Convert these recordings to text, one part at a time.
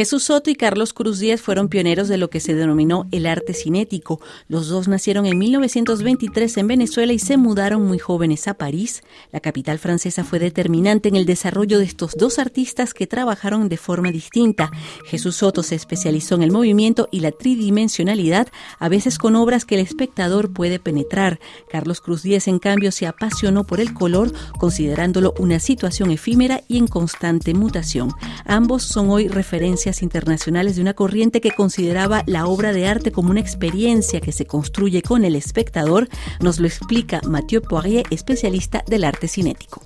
Jesús Soto y Carlos Cruz Díaz fueron pioneros de lo que se denominó el arte cinético. Los dos nacieron en 1923 en Venezuela y se mudaron muy jóvenes a París. La capital francesa fue determinante en el desarrollo de estos dos artistas que trabajaron de forma distinta. Jesús Soto se especializó en el movimiento y la tridimensionalidad, a veces con obras que el espectador puede penetrar. Carlos Cruz Díaz, en cambio, se apasionó por el color, considerándolo una situación efímera y en constante mutación. Ambos son hoy referencias internacionales de una corriente que consideraba la obra de arte como una experiencia que se construye con el espectador, nos lo explica Mathieu Poirier, especialista del arte cinético.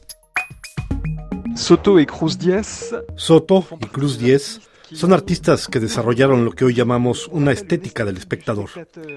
Soto y Cruz Diez. Soto y Cruz Diez son artistas que desarrollaron lo que hoy llamamos una estética del espectador.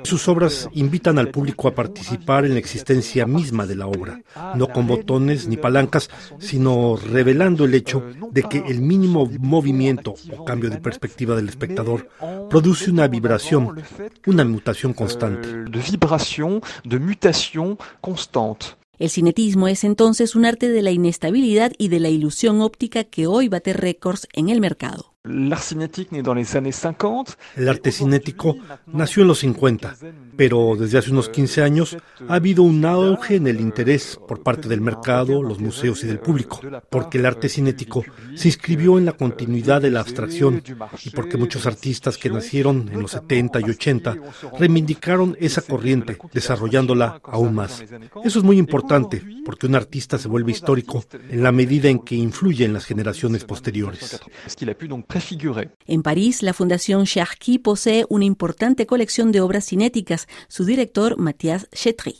Sus obras invitan al público a participar en la existencia misma de la obra, no con botones ni palancas, sino revelando el hecho de que el mínimo movimiento o cambio de perspectiva del espectador produce una vibración, una mutación constante. De vibración, de mutación constante. El cinetismo es entonces un arte de la inestabilidad y de la ilusión óptica que hoy bate récords en el mercado. El arte cinético nació en los 50, pero desde hace unos 15 años ha habido un auge en el interés por parte del mercado, los museos y del público, porque el arte cinético se inscribió en la continuidad de la abstracción y porque muchos artistas que nacieron en los 70 y 80 reivindicaron esa corriente, desarrollándola aún más. Eso es muy importante, porque un artista se vuelve histórico en la medida en que influye en las generaciones posteriores. En París, la Fundación Cherki posee una importante colección de obras cinéticas. Su director, Mathias Chetry.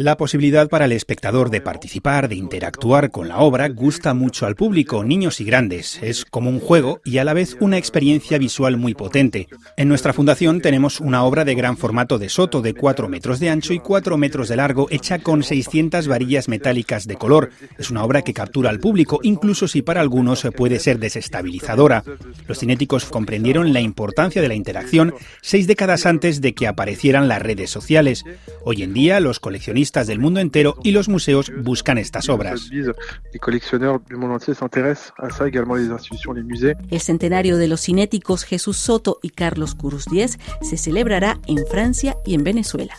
La posibilidad para el espectador de participar, de interactuar con la obra, gusta mucho al público, niños y grandes. Es como un juego y a la vez una experiencia visual muy potente. En nuestra fundación tenemos una obra de gran formato de Soto de 4 metros de ancho y 4 metros de largo, hecha con 600 varillas metálicas de color. Es una obra que captura al público, incluso si para algunos puede ser desestabilizadora. Los cinéticos comprendieron la importancia de la interacción seis décadas antes de que aparecieran las redes sociales. Hoy en día, los coleccionistas del mundo entero y los museos buscan estas obras. El centenario de los cinéticos Jesús Soto y Carlos Cruz Diez se celebrará en Francia y en Venezuela.